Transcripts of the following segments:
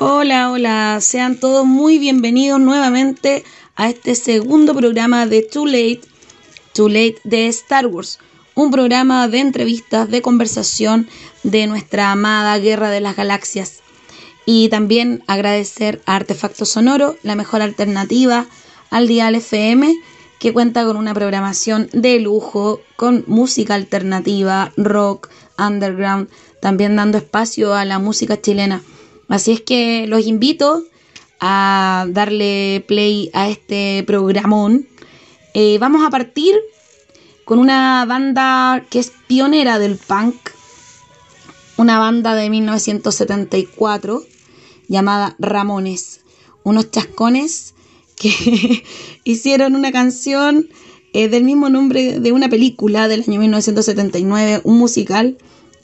Hola, hola, sean todos muy bienvenidos nuevamente a este segundo programa de Too Late, Too Late de Star Wars, un programa de entrevistas, de conversación de nuestra amada Guerra de las Galaxias. Y también agradecer a Artefacto Sonoro, la mejor alternativa al Dial FM, que cuenta con una programación de lujo, con música alternativa, rock, underground, también dando espacio a la música chilena. Así es que los invito a darle play a este programón. Eh, vamos a partir con una banda que es pionera del punk, una banda de 1974 llamada Ramones, unos chascones que hicieron una canción eh, del mismo nombre de una película del año 1979, un musical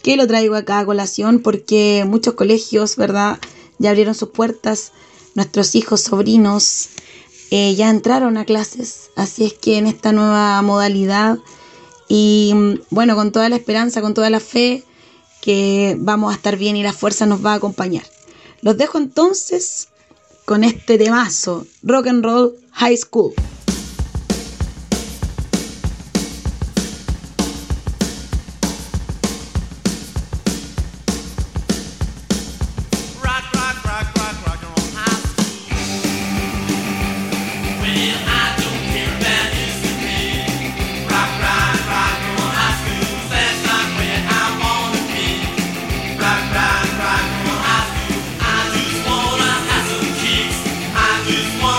que lo traigo acá a colación porque muchos colegios, ¿verdad? Ya abrieron sus puertas, nuestros hijos, sobrinos, eh, ya entraron a clases, así es que en esta nueva modalidad y bueno, con toda la esperanza, con toda la fe, que vamos a estar bien y la fuerza nos va a acompañar. Los dejo entonces con este temazo, Rock and Roll High School. is one.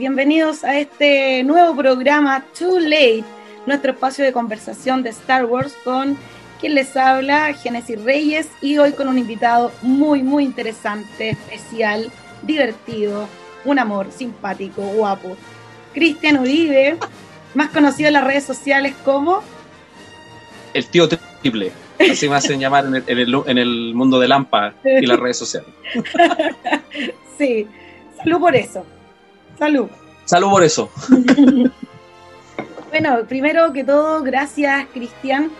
Bienvenidos a este nuevo programa Too Late, nuestro espacio de conversación de Star Wars con quien les habla, Genesis Reyes, y hoy con un invitado muy, muy interesante, especial, divertido, un amor, simpático, guapo. Cristian Uribe, más conocido en las redes sociales como... El tío triple, así me hacen llamar en el, en el mundo de Lampa y las redes sociales. sí, salud por eso. Salud. Salud por eso. bueno, primero que todo, gracias Cristian.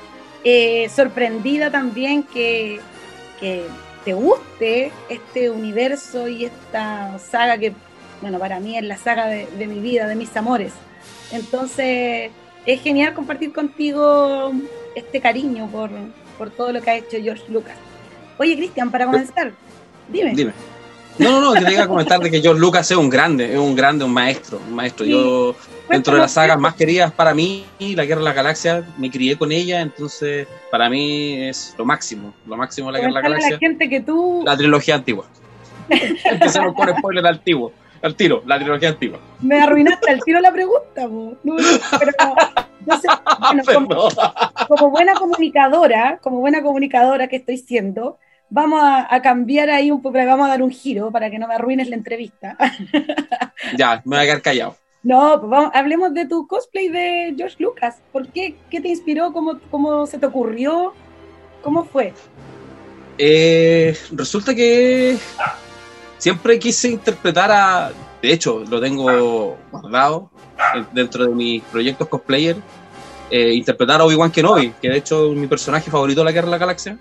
Eh, sorprendida también que, te guste este universo y esta saga que, bueno, para mí es la saga de, mi vida, de mis amores. Entonces, es genial compartir contigo este cariño por, por todo lo que ha hecho George Lucas. Oye, Cristian, para comenzar, dime. Dime. No, no, no, te iba a comentar de que George Lucas es un grande, es un grande, un maestro, un maestro. Yo dentro de las sagas más queridas para mí, La Guerra de las Galaxias, me crié con ella, entonces para mí es lo máximo, lo máximo La Guerra de las Galaxias. la gente que tú... La trilogía antigua. Empezamos con spoiler antiguo, al tiro, la trilogía antigua. Me arruinaste al tiro la pregunta, no, pero, como, buena comunicadora, como buena comunicadora que estoy siendo, vamos a, cambiar ahí un poco, vamos a dar un giro para que no me arruines la entrevista. ya, me voy a quedar callado. No, pues hablemos de tu cosplay de George Lucas. ¿Por qué? ¿Qué te inspiró? ¿Cómo, cómo se te ocurrió? ¿Cómo fue? Eh, resulta que siempre quise interpretar a. De hecho, lo tengo guardado dentro de mis proyectos cosplayer. Eh, interpretar a Obi-Wan Kenobi, que de hecho es mi personaje favorito de la Guerra de la Galaxia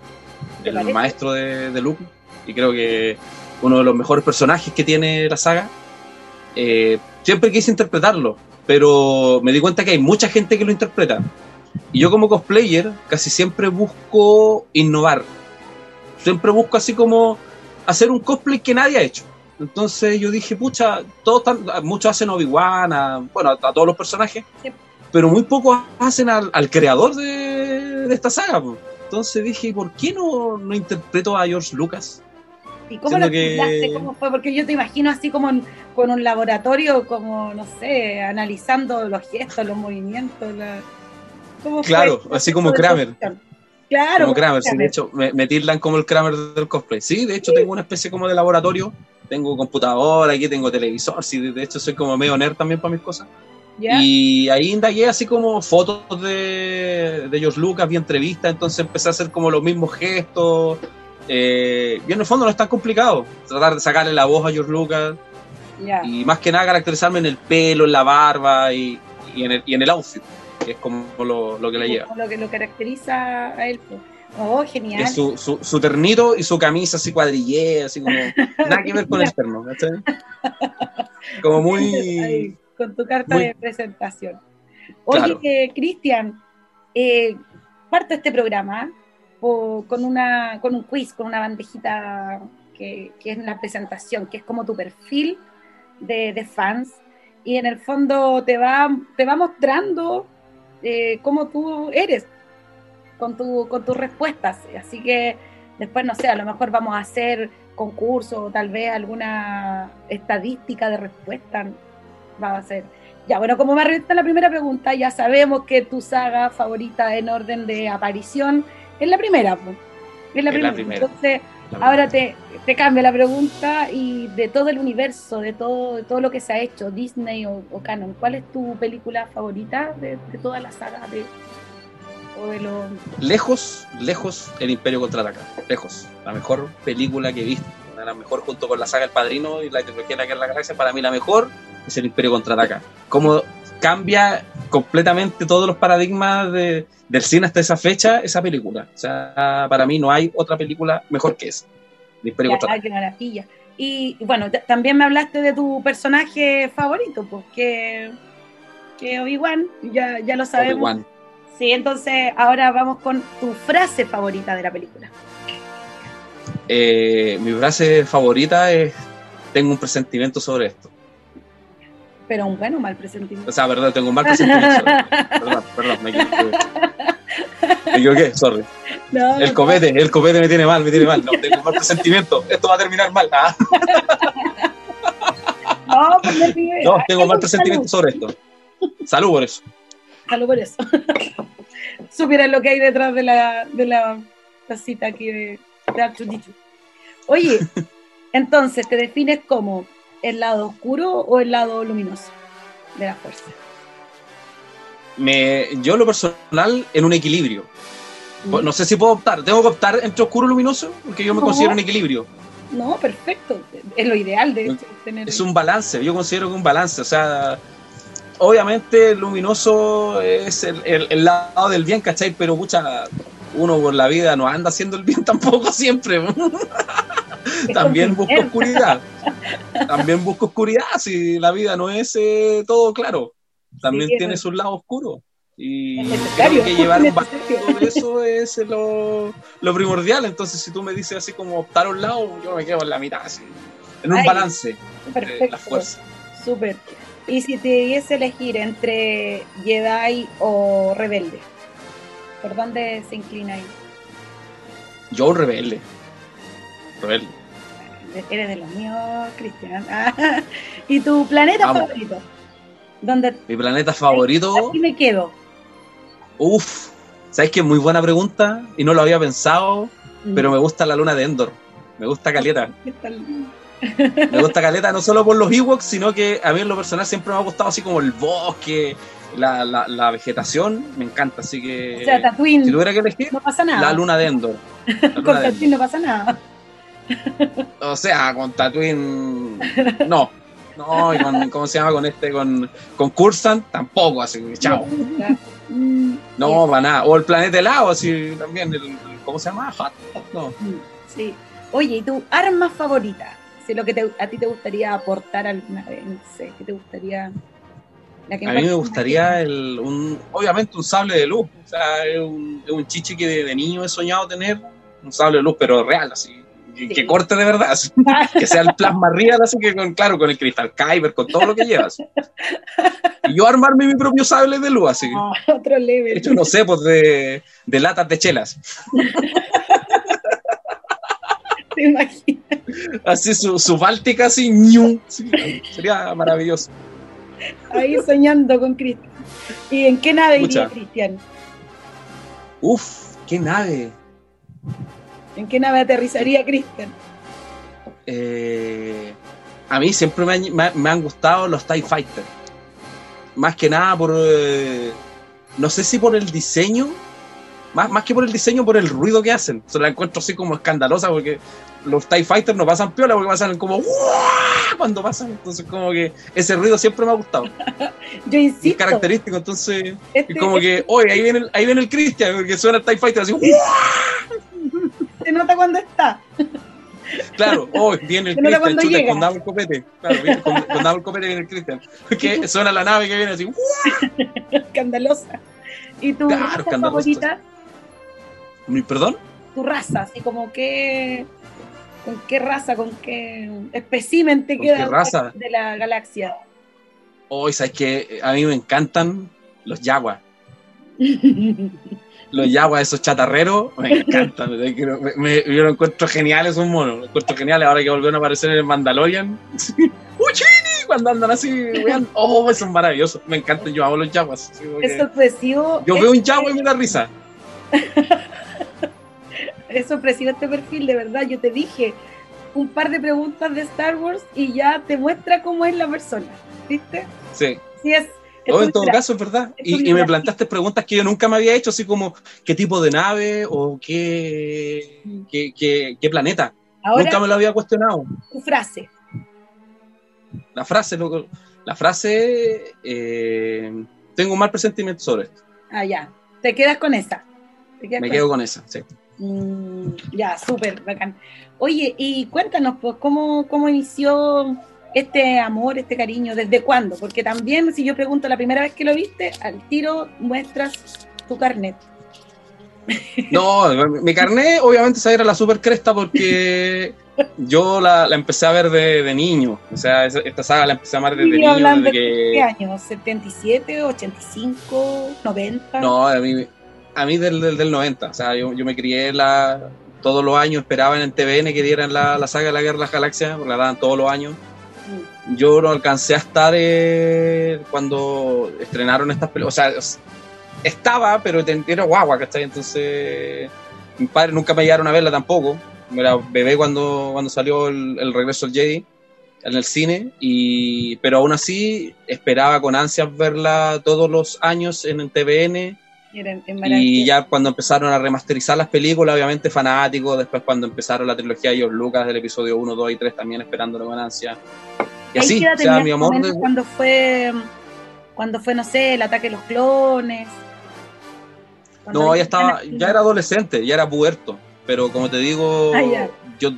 el maestro de, de, Luke, y creo que uno de los mejores personajes que tiene la saga. Eh, siempre quise interpretarlo, pero me di cuenta que hay mucha gente que lo interpreta. Y yo como cosplayer casi siempre busco innovar. Siempre busco así como hacer un cosplay que nadie ha hecho. Entonces yo dije, pucha, todos muchos hacen Obi-Wan, bueno, a, todos los personajes, pero muy pocos hacen al, creador de, de, esta saga. Entonces dije, ¿por qué no, no interpreto a George Lucas? ¿Y cómo lo que... ¿Cómo fue? Porque yo te imagino así como con un laboratorio, como, no sé, analizando los gestos, los movimientos. La... claro, así como Kramer. Claro. Como Kramer, sí, de hecho, me, me, como el Kramer del cosplay. Sí, de hecho, tengo una especie como de laboratorio. Tengo computadora, aquí tengo televisor. Sí, de hecho, soy como medio nerd también para mis cosas. Y ahí indagué así como fotos de, de George Lucas, vi entrevistas, entonces empecé a hacer como los mismos gestos. Eh, y en el fondo no es tan complicado tratar de sacarle la voz a George Lucas. Y más que nada caracterizarme en el pelo, en la barba y, en, el, y en el outfit, que es como lo, lo que le lleva. Lo que lo caracteriza a él. Pues. Oh, genial. Es su, su, su, ternito y su camisa así cuadrillé, así como. nada que ver con el terno, Como muy con tu carta de presentación. Oye, Cristian, eh, parto este programa con, una, con un quiz, con una bandejita que, es la presentación, que es como tu perfil de, fans, y en el fondo te va, te va mostrando eh, cómo tú eres con, tu, con tus respuestas. Así que después, no sé, a lo mejor vamos a hacer concurso o tal vez alguna estadística de respuesta va a ser. Ya, bueno, como me arregló la primera pregunta, ya sabemos que tu saga favorita en orden de aparición es la primera, Es la, primera. Entonces, ahora te, te cambio la pregunta y de todo el universo, de todo, de todo lo que se ha hecho, Disney o, Canon, ¿cuál es tu película favorita de, de toda la saga de, o de lo... Lejos, lejos, El Imperio Contraataca. Lejos. La mejor película que he visto. La mejor junto con la saga El Padrino y la trilogía de la Guerra de la Galaxia. Para mí la mejor es el Imperio Contraataca. Cómo cambia completamente todos los paradigmas de, del cine hasta esa fecha, esa película. O sea, para mí no hay otra película mejor que esa. El Imperio Contraataca. Qué maravilla. Y bueno, también me hablaste de tu personaje favorito, pues que, Obi-Wan, ya, ya lo sabemos. Obi-Wan. Sí, entonces ahora vamos con tu frase favorita de la película. Eh, mi frase favorita es tengo un presentimiento sobre esto pero un buen o mal presentimiento. O sea, verdad, tengo un mal presentimiento. perdón, perdón, me equivoqué. Me equivoqué, sorry. el copete, el copete me tiene mal, me tiene mal. No, tengo un mal presentimiento. Esto va a terminar mal. Ah. No, pues no, tengo mal presentimiento sobre esto. Salud por eso. Salud por eso. Supieran lo que hay detrás de la, de la tacita aquí de, de Oye, entonces, ¿te defines como el lado oscuro o el lado luminoso de la fuerza? Me, yo lo personal en un equilibrio. Mm. No sé si puedo optar. ¿Tengo que optar entre oscuro y luminoso? Porque yo me considero en equilibrio. No, perfecto. Es lo ideal de tener. Es un balance. Yo considero que un balance. O sea, obviamente luminoso es el, el, lado del bien, ¿cachai? Pero mucha uno por la vida no anda haciendo el bien tampoco siempre. También busco oscuridad. También busco oscuridad si la vida no es eh, todo claro. También tiene su lado oscuro. Y creo que llevar un balance eso es lo, lo, primordial. Entonces, si tú me dices así como optar a un lado, yo me quedo en la mitad, así, en un balance. Perfecto. la fuerza. Súper. Y si te diese elegir entre Jedi o Rebelde, ¿por dónde se inclina ahí? Yo rebelde. Rebelde. Eres de los míos, Cristian. ¿Y tu planeta favorito? ¿Dónde Mi planeta favorito. Aquí me quedo. Uf, ¿sabes qué? Muy buena pregunta y no lo había pensado, mm. pero me gusta la luna de Endor. Me gusta Caleta. Me gusta Caleta no solo por los Ewoks, sino que a mí en lo personal siempre me ha gustado así como el bosque, la, la, vegetación, me encanta. Así que. O sea, Tatooine. Si tuviera que elegir, no pasa nada. La luna de Endor. con Tatooine no pasa nada. O sea, con Tatooine. No. No, y con, ¿cómo se llama? Con este, con, con Cursan, tampoco, así, chao. No, para nada. O el planeta helado, así también. El, ¿Cómo se llama? Hot. No. Sí. Oye, ¿y tu arma favorita? Si lo que a ti te gustaría aportar alguna vez, no sé, ¿qué te gustaría? a mí me gustaría, el, un, obviamente, un sable de luz. O sea, es un, es un chiche que de, niño he soñado tener, un sable de luz, pero real, así. Que, corte de verdad, que sea el plasma real, así que con, claro, con el cristal Kyber, con todo lo que llevas. Y yo armarme mi propio sable de luz, así. Ah, otro level. Hecho, no sé, pues de, de latas de chelas. ¿Te imaginas? Así su, su báltica así, ñu, sería maravilloso. Ahí soñando con Cristian. ¿Y en qué nave iría Cristian? Uf, ¿qué nave? ¿En qué nave aterrizaría Cristian? Eh, a mí siempre me han, gustado los TIE Fighters. Más que nada por. Eh, no sé si por el diseño. Más, más que por el diseño, por el ruido que hacen. Se la encuentro así como escandalosa porque los TIE Fighters no pasan piola porque pasan como cuando pasan. Entonces, como que ese ruido siempre me ha gustado. Yo insisto. Es característico, entonces. Este, como que, oye, ahí viene el, ahí viene el Christian, porque suena el TIE Fighter así. Se nota cuando está. Claro, hoy viene el Christian, chuta, con el copete. Claro, viene, con, con el copete viene el Christian. Que suena la nave que viene así. Escandalosa. ¿Y tu claro, favorita? ¿Mi perdón? Tu raza, así como que ¿Con qué raza, con qué espécimen te queda de la galaxia? Hoy, sabes que a mí me encantan los yaguas. los yaguas, esos chatarreros, me encantan. me, yo lo encuentro genial esos monos. Lo encuentro genial ahora que volvieron a aparecer en el Mandalorian. ¡Uchini! Cuando andan así, vean, oh, son maravillosos. Me encantan, yo hago los yaguas. Es sorpresivo. Yo veo un yagua y me da risa. es sorpresivo este perfil, de verdad. Yo te dije un par de preguntas de Star Wars y ya te muestra cómo es la persona, ¿viste? Sí. Sí, es. En todo caso, es verdad. y, me plantaste preguntas que yo nunca me había hecho, así como qué tipo de nave o qué, qué, planeta. nunca me lo había cuestionado. Tu frase. La frase, la frase, eh, tengo un mal presentimiento sobre esto. Ah, ya. Te quedas con esa. me quedo con esa, sí. Mm, ya, súper bacán. Oye, y cuéntanos, pues, ¿cómo, ¿cómo inició este amor, este cariño? ¿Desde cuándo? Porque también, si yo pregunto la primera vez que lo viste, al tiro muestras tu carnet. No, mi carnet obviamente esa era la super cresta porque yo la, empecé a ver de, niño. O sea, esta saga la empecé a ver desde niño. Desde que... ¿Qué años? ¿77, 85, 90? No, a mí a mí del, del, 90. O sea, yo, me crié la, todos los años, esperaban en TVN que dieran la, la saga de la Guerra de las Galaxias, la daban todos los años. Yo no alcancé a estar eh, cuando estrenaron estas películas. O sea, estaba, pero era guagua, ¿cachai? Entonces, mi padre nunca me llegaron a verla tampoco. Era bebé cuando, cuando salió el, el regreso al Jedi en el cine, y, pero aún así esperaba con ansias verla todos los años en el TVN y ya cuando empezaron a remasterizar las películas, obviamente fanáticos, después cuando empezaron la trilogía de George Lucas del episodio 1, 2 y 3 también esperando la ganancia. Y así, o sea, mi amor... Cuando fue, cuando fue, no sé, el ataque de los clones. No, ya estaba, ya era adolescente, ya era puerto, pero como te digo, ah, yo,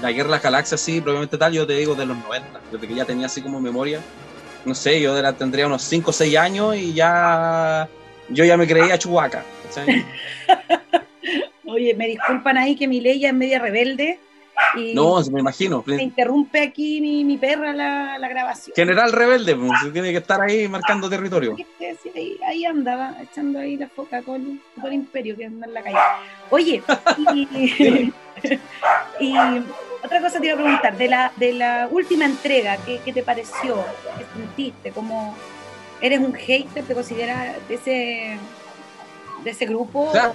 la guerra de las galaxias, sí, probablemente tal, yo te digo de los 90, desde que ya tenía así como memoria, no sé, yo tendría unos 5 o 6 años y ya yo ya me creía Chubaca. Oye, me disculpan ahí que mi ley ya es media rebelde Y No, me imagino. me interrumpe aquí mi, mi perra la, la grabación. General rebelde, pues, tiene que estar ahí marcando territorio. Sí, sí, ahí, ahí andaba, echando ahí la foca con todo el imperio que anda en la calle. Oye, y, y otra cosa te iba a preguntar, de la, de la última entrega, ¿qué, qué te pareció? ¿Qué sentiste? ¿Cómo eres un hater? ¿Te consideras de ese, de ese grupo? O sea,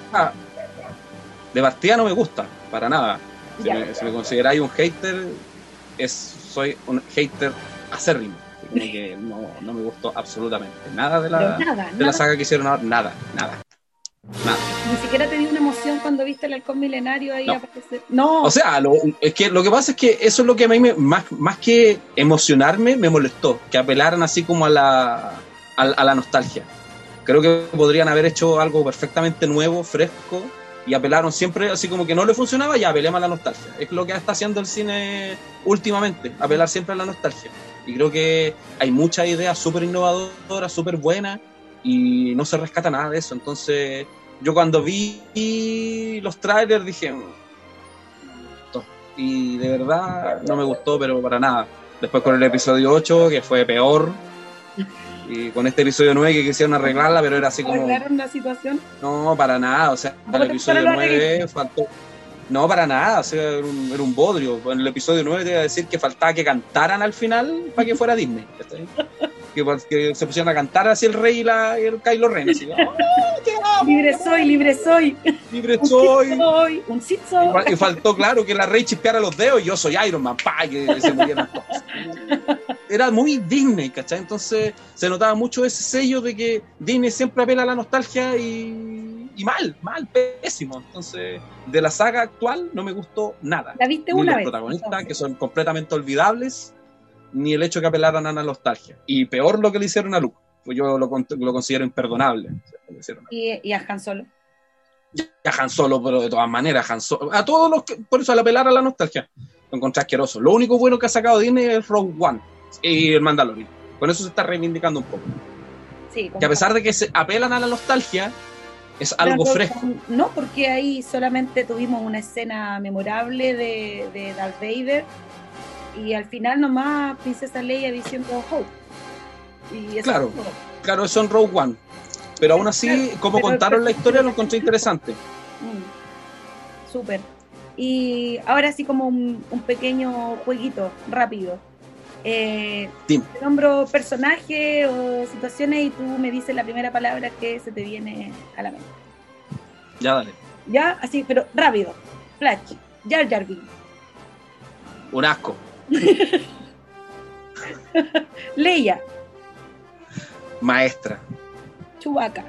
de partida no me gusta, para nada. Si me, si me consideráis un hater, es, soy un hater acérrimo. Que no, no me gustó absolutamente nada de la, nada, de nada. la saga que hicieron ahora. Nada, nada. Nada. Ni siquiera te dio una emoción cuando viste el halcón milenario ahí No. aparecer. No, O sea, lo, es que lo que pasa es que eso es lo que a mí me, más, más que emocionarme me molestó, que apelaran así como a la, a, a la nostalgia. Creo que podrían haber hecho algo perfectamente nuevo, fresco, y apelaron siempre así como que no le funcionaba, ya apelemos a la nostalgia. Es lo que está haciendo el cine últimamente, apelar siempre a la nostalgia. Y creo que hay muchas ideas súper innovadoras, súper buenas, y no se rescata nada de eso. Entonces, yo cuando vi los trailers dije, "Mm, no me gustó". y de verdad no me gustó, pero para nada. Después con el episodio 8, que fue peor, y con este episodio 9 que quisieron arreglarla, pero era así como... arreglaron la situación. No, para nada. O sea, ¿Cómo el episodio gustaron los 9 faltó. No, para nada. O sea, era un, era un bodrio. En el episodio 9 te iba a decir que faltaba que cantaran al final para que fuera Disney. Que, que se pusieran a cantar así el rey y, la, el Kylo Ren. Así, "Oh, Libre soy, libre soy. libre Un soy. Soy, un. Y Y faltó, claro, que la Rey chispeara los dedos y yo soy Iron Man, pa, y que se murieran todos. Era muy Disney, ¿cachai? Entonces se notaba mucho ese sello de que Disney siempre apela a la nostalgia y, y mal, mal, pésimo. Entonces, de la saga actual no me gustó nada. La viste Ni una los vez. protagonistas, entonces. que son completamente olvidables, ni el hecho que apelaran a la nostalgia. Y peor lo que le hicieron a Luke, pues yo lo, lo considero imperdonable. Y, y a Han Solo. y a Han Solo, pero de todas maneras, Han Solo, a todos los que, por eso al apelar a la nostalgia, lo encontré asqueroso. Lo único bueno que ha sacado Disney es Rogue One y el Mandalorian. Con eso se está reivindicando un poco. Sí, Que a pesar de que se apelan a la nostalgia, es algo fresco. No, porque ahí solamente tuvimos una escena memorable de, de Darth Vader y al final nomás Princesa Leia diciendo Hope. Y eso Claro. es. Claro, eso en Rogue One. Pero aún así, Claro, como pero- contaron la historia, lo encontré interesante. Mm. Súper. Y ahora sí como un, un pequeño jueguito rápido. Eh, te nombro personajes o situaciones y tú me dices la primera palabra que se te viene a la mente. Ya dale. ¿Ya? Así, pero rápido. Flash. Jar Jar Binks. Un asco. Leia. Maestra. Chewbacca.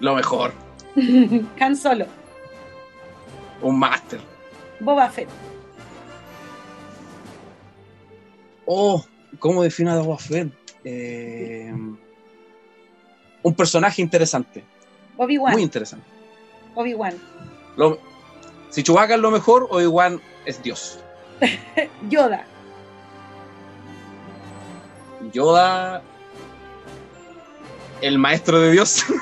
Lo mejor. Han Solo. Un máster. Boba Fett. Oh, ¿cómo defino a Boba Fett? Eh, un personaje interesante. Muy Obi-Wan. interesante. Obi-Wan. Si Chewbacca es lo mejor, Obi-Wan es Dios. Yoda. Yoda, el maestro de Dios.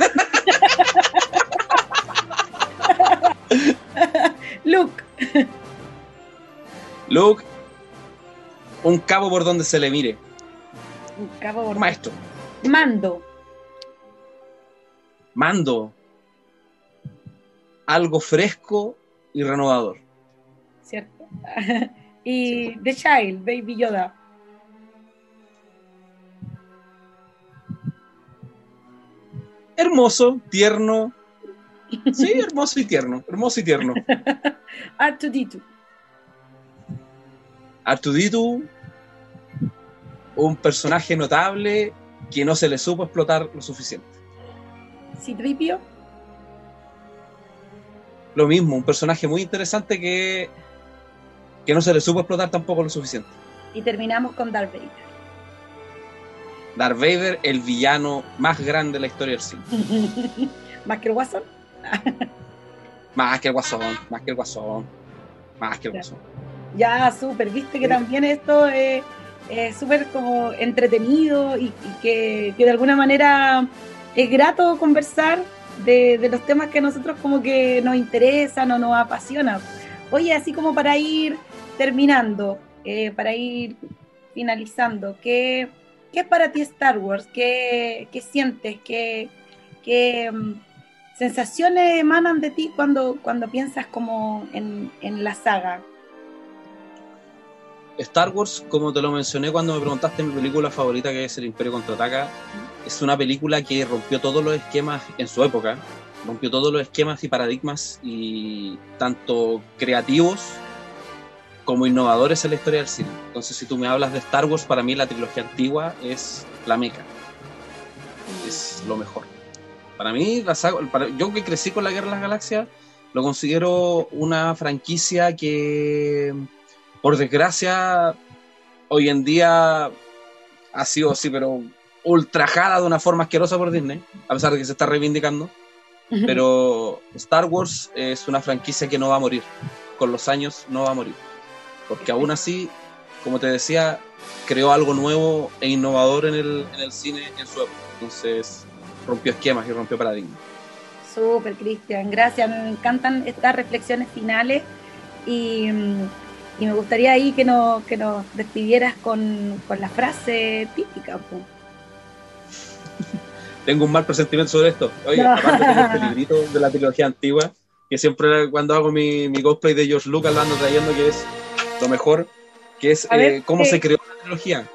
Luke. Luke, un cabo por donde se le mire. Un Cabo Bordón. maestro. Mando. Mando. Algo fresco y renovador. ¿Cierto? y The Child. Baby Yoda. Hermoso, tierno. Sí, hermoso y tierno. Hermoso y tierno. R2D2. Artuditu, un personaje notable que no se le supo explotar lo suficiente. C-3PO. Lo mismo, un personaje muy interesante que, que no se le supo explotar tampoco lo suficiente. Y terminamos con Darth Vader. Darth Vader, el villano más grande de la historia del cine. Más que el Guasón. Más que el Guasón, más que el Guasón, más que el. Guasón. Ya, súper. Viste que Sí. también esto es es súper como entretenido y, y que, que de alguna manera es grato conversar de, de los temas que a nosotros como que nos interesan o nos apasionan. Oye, así como para ir terminando, eh, para ir finalizando, ¿qué, ¿qué, es para ti Star Wars? ¿Qué, qué sientes? ¿Qué, qué mm, sensaciones emanan de ti cuando, cuando piensas como en, en la saga? Star Wars, como te lo mencioné cuando me preguntaste mi película favorita, que es El Imperio Contraataca, es una película que rompió todos los esquemas en su época, rompió todos los esquemas y paradigmas, y tanto creativos como innovadores en la historia del cine. Entonces, si tú me hablas de Star Wars, para mí la trilogía antigua es la meca, es lo mejor. Para mí, la yo que crecí con la Guerra de las Galaxias, lo considero una franquicia que por desgracia, hoy en día ha sido así, pero ultrajada de una forma asquerosa por Disney, a pesar de que se está reivindicando. Pero Star Wars es una franquicia que no va a morir. Con los años no va a morir. Porque aún así, como te decía, creó algo nuevo e innovador en el, en el cine en su época. Entonces rompió esquemas y rompió paradigmas. Súper, Cristian. Gracias. Me encantan estas reflexiones finales. Y mm, y me gustaría ahí que, no, que nos despidieras con, con la frase típica. Tengo un mal presentimiento sobre esto. Oye, aparte tengo este librito de la trilogía antigua, que siempre cuando hago mi, mi cosplay de George Lucas lo ando trayendo, que es lo mejor, que es eh, cómo se creó la trilogía.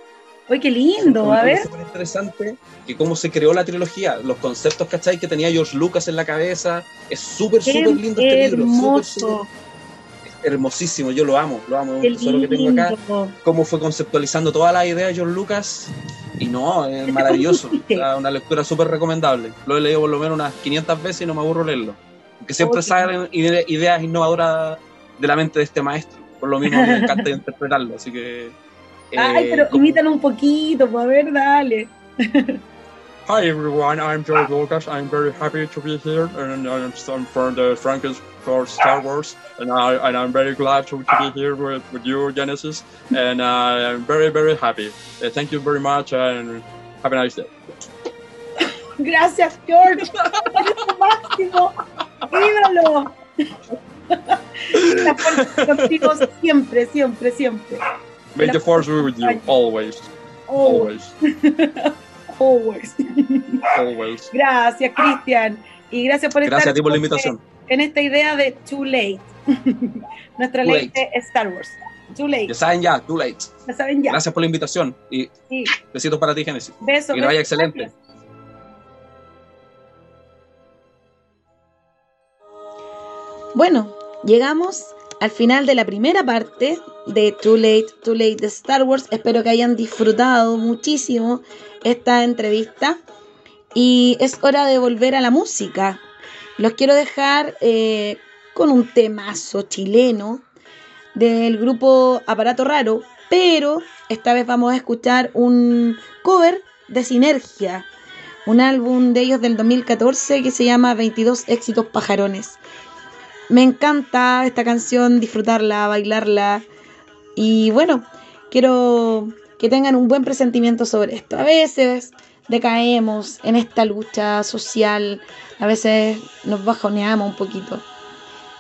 Uy, qué lindo, a ver. Es súper interesante que cómo se creó la trilogía, los conceptos, ¿cachai? Que tenía George Lucas en la cabeza. Es súper, súper lindo este libro. Súper, hermosísimo, yo lo amo, lo amo, es un que tengo acá. Cómo fue conceptualizando toda la idea de John Lucas. Y no, es maravilloso. una lectura súper recomendable. Lo he leído por lo menos unas 500 veces y no me aburro leerlo. Porque siempre salen ideas innovadoras de la mente de este maestro. Por lo mismo me encanta interpretarlo. Así que. Ay, pero eh, imítalo un poquito, pues a ver, dale. Hi everyone, I'm George Lucas. I'm very happy to be here, and I'm from the Francis for Star Wars, and I and I'm very glad to, to be here with, with you, Genesis, and uh, I'm very very happy. Uh, thank you very much, and have a nice day. Gracias, George. Eres máximo. contigo siempre, siempre, siempre. May the force be with you always. Always. Always. Always. Gracias, Cristian. Y gracias por gracias estar por la invitación. en esta idea de Too Late. Nuestra ley de Star Wars. Too Late. Ya saben ya, Too Late. Ya saben ya. Gracias por la invitación. Y besitos para ti, Genesis. Besos. Que vaya excelente. Bueno, llegamos al final de la primera parte de Too Late, Too Late de Star Wars. Espero que hayan disfrutado muchísimo esta entrevista. Y es hora de volver a la música. Los quiero dejar eh, con un temazo chileno del grupo Aparato Raro, pero esta vez vamos a escuchar un cover de Sinergia, un álbum de ellos del 2014 que se llama 22 éxitos pajarones. Me encanta esta canción, disfrutarla, bailarla y bueno, quiero que tengan un buen presentimiento sobre esto. A veces decaemos en esta lucha social, a veces nos bajoneamos un poquito.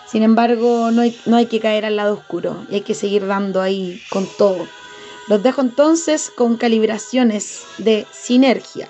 Sin embargo, no hay, no hay que caer al lado oscuro y hay que seguir dando ahí con todo. Los dejo entonces con calibraciones de sinergia.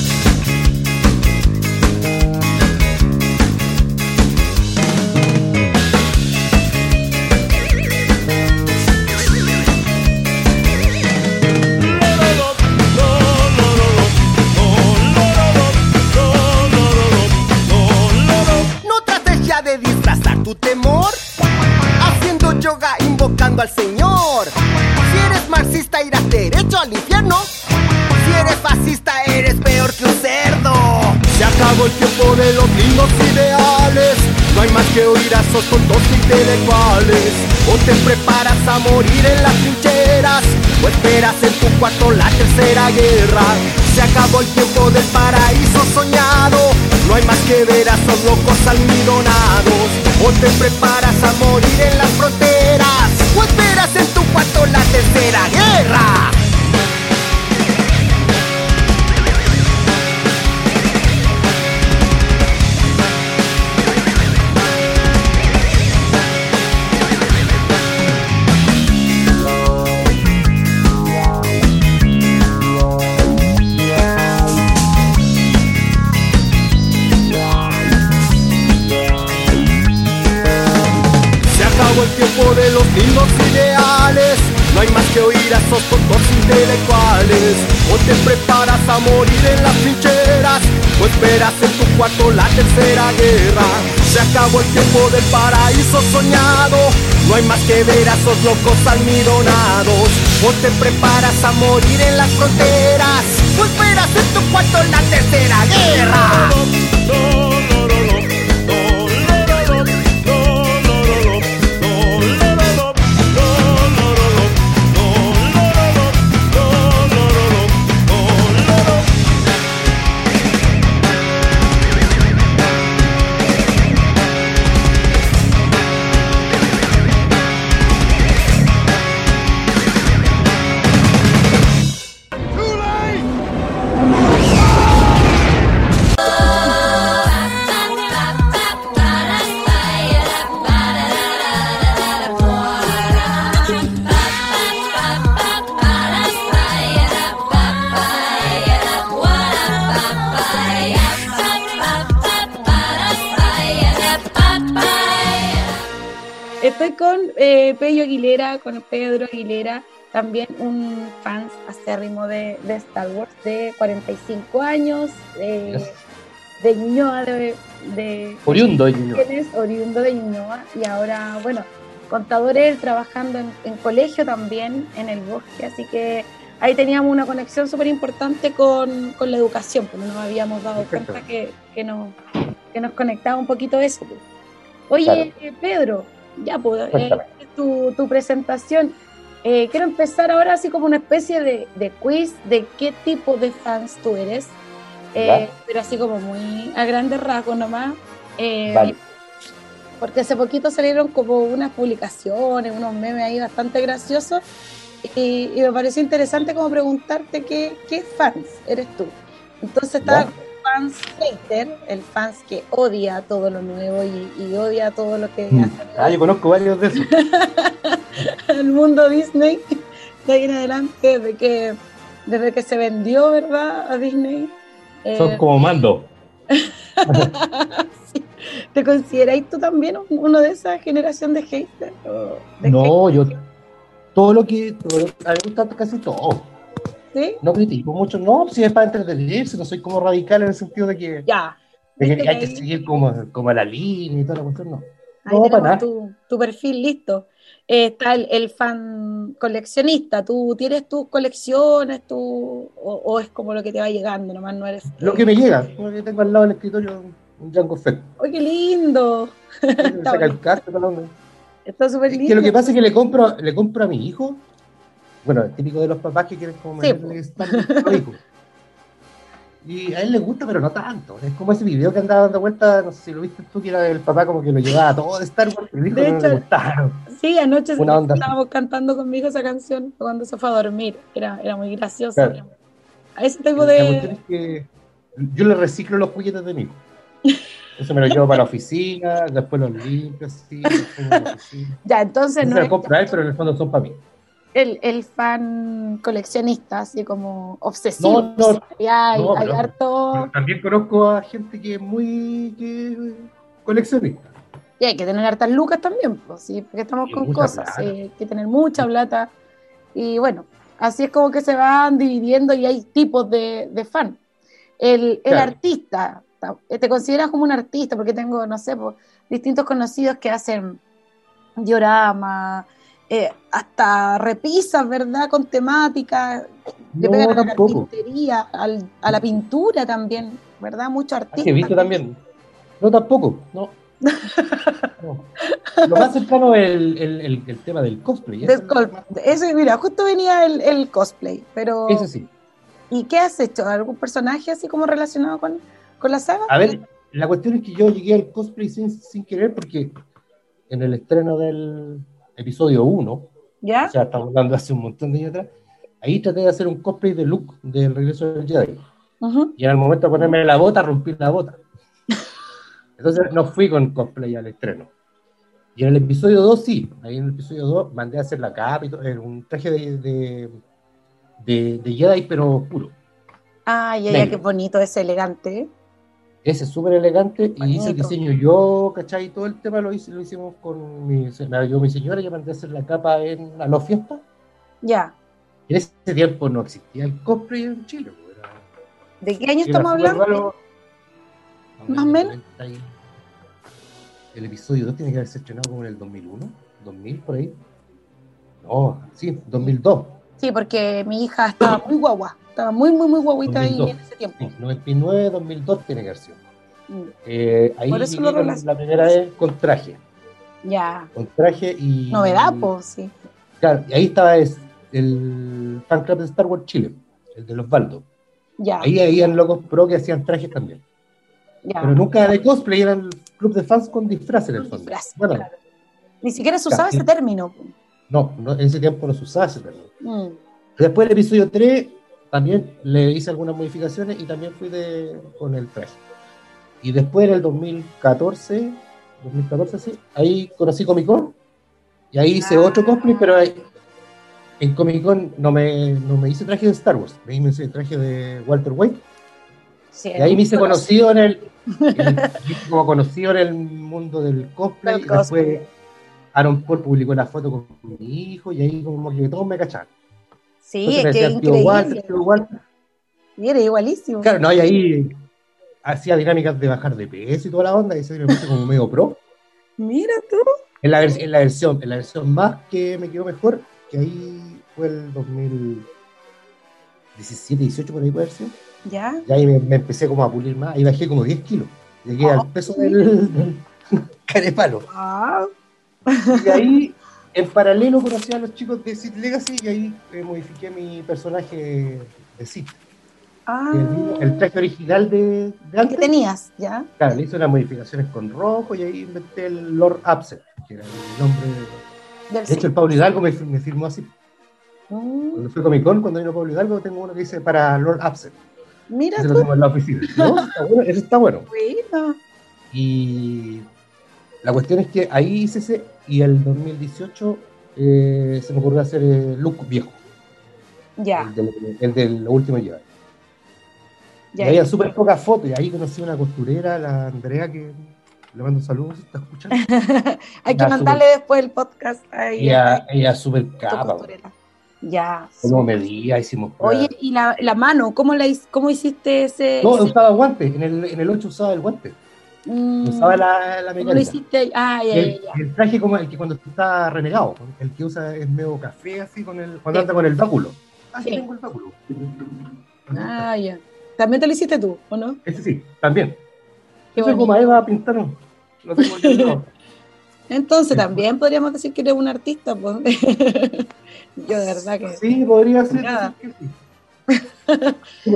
El tiempo de los lindos ideales. No hay más que oír a esos tontos intelectuales. O te preparas a morir en las trincheras O esperas en tu cuarto la tercera guerra. Se acabó el tiempo del paraíso soñado. No hay más que ver a esos locos almidonados O te preparas a morir en las fronteras O esperas en tu cuarto la tercera guerra Esperas en tu cuarto la tercera guerra. Se acabó el tiempo del paraíso soñado. No hay más que ver a esos locos almidonados. O te preparas a morir en las fronteras. O esperas en tu cuarto la tercera guerra Aguilera, con Pedro Aguilera, también un fan acérrimo de, de Star Wars de 45 años, de, Yes. de Ñuñoa, de, de Oriundo de Ñuñoa. Oriundo de Ñuñoa y ahora, bueno, contador él, trabajando en, en colegio también, en el bosque, así que ahí teníamos una conexión súper importante con, con la educación, porque no nos habíamos dado Perfecto. cuenta que, que, nos, que nos conectaba un poquito eso. Oye, Claro. Pedro, ya pues, eh, tu, tu presentación. Eh, quiero empezar ahora así como una especie de, de quiz de qué tipo de fans tú eres, Eh, pero así como muy a grandes rasgos nomás. Eh, Vale. porque hace poquito salieron como unas publicaciones, unos memes ahí bastante graciosos y, y me pareció interesante como preguntarte qué, qué fans eres tú. Entonces el fans hater, el fans que odia todo lo nuevo y, y odia todo lo que Mm. hace Ah, yo conozco varios de esos. el mundo Disney de ahí en adelante, desde que, desde que se vendió, ¿verdad? A Disney. Eh, Son como mando. sí. ¿Te consideráis tú también un- uno de esa generación de haters? No, yo. Todo lo que. Todo, a mí me gusta casi todo. No critico mucho. No, si es para entretenerse, no soy como radical en el sentido de que, Ya. de que Viste hay que seguir como, como la línea y toda la cuestión. No. Ahí No, para nada. tu, tu perfil listo. Eh, está el, el fan coleccionista. ¿Tú tienes tus colecciones tú, o, o es como lo que te va llegando? Nomás no eres. Lo que me llega, que tengo al lado del escritorio un Django Fett. ¡Ay, qué lindo! Está súper Es lindo. que lo que pasa es que le compro, le compro a mi hijo. Bueno, es típico de los papás que quieren como Sí, hijos. Y a él le gusta, pero no tanto. Es como ese video que andaba dando vuelta, no sé si lo viste tú, que era el papá como que lo llevaba todo de Star Wars, el hijo De no hecho, gustaba. Sí, anoche estábamos cantando con mi hijo esa canción cuando se fue a dormir. Era, era muy gracioso. Claro. A ese tipo La de. es que yo le reciclo los juguetes de mi hijo. Eso me lo llevo para la oficina, después los limpio así, en la oficina. Ya, entonces Entonces no se los compro a él, pero en el fondo son para mí. El, el fan coleccionista, así como obsesivo. No, no, Y hay, no, hay pero- harto. Pero también conozco a gente que es muy que, coleccionista. Y hay que tener hartas lucas también, pues, sí, porque estamos Y con cosas, sí, hay que tener mucha plata. Y bueno, así es como que se van dividiendo y hay tipos de, de fan. El, artista, ta- te consideras como un artista, porque tengo, no sé, pues, distintos conocidos que hacen dioramas, eh, hasta repisas, ¿verdad? Con temática, le No, pegan a la carpintería, al- a la pintura también, ¿verdad? Muchos Ah, artistas. que he visto también. No, tampoco. No. No. Lo más cercano es el, el, el, el tema del cosplay. Del Ese, col- Ese, mira, justo venía el, el cosplay, pero ese sí. ¿y qué has hecho? ¿Algún personaje así como relacionado con, con la saga? A ver, la cuestión es que yo llegué al cosplay sin, sin querer porque en el estreno del episodio 1, ¿Ya? o sea, estamos hablando hace un montón de años atrás, ahí traté de hacer un cosplay de Luke del regreso del Jedi. Ujú. Y en el momento de ponerme la bota, rompí la bota. Entonces no fui con cosplay al estreno. Y en el episodio 2 sí, ahí en el episodio 2 mandé a hacer la capa y todo, era un traje de, de, de, de Jedi pero oscuro. Ay, ay, ay, Negro. qué bonito, es elegante. Ese es súper elegante y hice el diseño yo, ¿cachai? Todo el tema lo, hice, lo hicimos con mi, ayudó mi señora yo mandé a hacer la capa en la no fiesta. Ya. En ese tiempo no existía el cosplay en Chile. pues, era- ¿De qué año estamos hablando? raro. Más o menos. 90 y- El episodio 2 tiene que haberse estrenado como en el 2001, 2000 por ahí. No, sí, 2002. Sí, porque mi hija estaba muy guagua, estaba muy, muy, muy guaguita ahí 2002. en ese tiempo. Sí, 99, 2002 tiene que haber sido. Mm, Eh, ahí Por eso lo la primera vez con traje. Ya. Con traje y. Novedad, pues, sí. Claro, y ahí estaba es, el fan club de Star Wars Chile, el de los Baldo. Ya. Ahí habían locos pro que hacían trajes también. ya. Pero nunca de cosplay, eran el club de fans con disfraz en el fondo. Disfraz, Bueno, claro. Ni siquiera se usaba Casi. ese término. no, no, en ese tiempo no se usaba ese término. Mm, Después del episodio 3, también le hice algunas modificaciones y también fui de, con el traje. Y después en el 2014, 2014 sí, ahí conocí Comic Con y ahí hice Ah. otro cosplay, pero ahí- en Comic Con no me, no me hice traje de Star Wars, me hice traje de Walter White sí, y ahí me hice pero- conocido en el, en- como conocido en el mundo del cosplay. Del y después cosplay. Aaron Paul publicó la foto con mi hijo y ahí como que todos me cachaban. Sí, Entonces es que increíble. tío Walter. Y era igualísimo. Claro, no, y ahí hacía dinámicas de bajar de peso y toda la onda, y se me puse como medio pro. Mira tú. En la, en la versión, en la versión más que me quedó mejor, que ahí fue el 2017, 18 por ahí puede haber sido. Ya. Y ahí me, me empecé como a pulir más, ahí bajé como 10 kilos. Llegué Ah. al peso del, del carepalo. Ah, Y ahí, en paralelo, conocí a los chicos de Sith Legacy y ahí eh, modifiqué mi personaje de Sith. ah. El, el traje original de, de ¿Qué antes. tenías? ¿Ya? Claro, le hice unas modificaciones con rojo y ahí inventé el Lord Absent, que era el nombre. de- De hecho, el Pablo Hidalgo me, fir- me firmó así. Mm, Cuando fui a Comic Con, cuando vino Pablo Hidalgo, tengo uno que dice para Lord Absent. Mira Ese lo tú. tengo en la oficina. ¿No? Está bueno, ese está bueno. Bueno. Y la cuestión es que ahí hice ese y el 2018 eh, se me ocurrió hacer el look viejo, Ya, el, del, el del último Jedi. ya. Y había súper pocas fotos y ahí conocí una costurera, la Andrea, que le mando saludos, si está escuchando. Hay que mandarle después el podcast ahí. Y ella, a ella súper capa. Ya. como medía, hicimos Oye, ¿y la, la mano? ¿Cómo, la, cómo hiciste ese? No, ese- usaba guante, en el, en el 8 usaba el guante, usaba la, la ¿Cómo lo mecánica. hiciste? Ah, ya, el, ya, ya. y el traje como el que cuando está renegado, el que usa es medio café así con el, cuando Sí. anda con el báculo. Ah, sí, tengo el báculo. Ah, ya. También te lo hiciste tú, ¿o no? Ese sí, también. Qué bonito. como Eva Pintano. Lo tengo. Entonces también podríamos decir que eres un artista, pues. Yo de verdad que. Sí, podría ser. Que sí.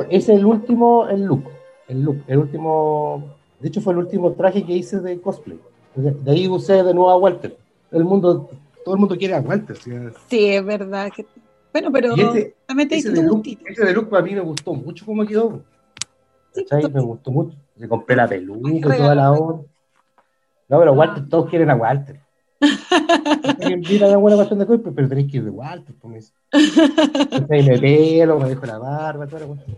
Es el último, el look. El look, el último. De hecho, fue el último traje que hice de cosplay. De, ahí usé de nuevo a Walter. El mundo, todo el mundo quiere a Walter. ¿sí? Sí, es verdad. Que... Bueno, pero Y ese- también te Ese de, look, ese de look para mí me gustó mucho cómo quedó. Sí, ¿Cachai? Me gustó mucho. Me compré la peluca y toda la onda. No, pero Walter, todos quieren a Walter. me invitan a una cuestión de cosplay, pero tenéis que ir de Walter, pues dice. Entonces, me pelo, me dejo la barba, toda la cuestión.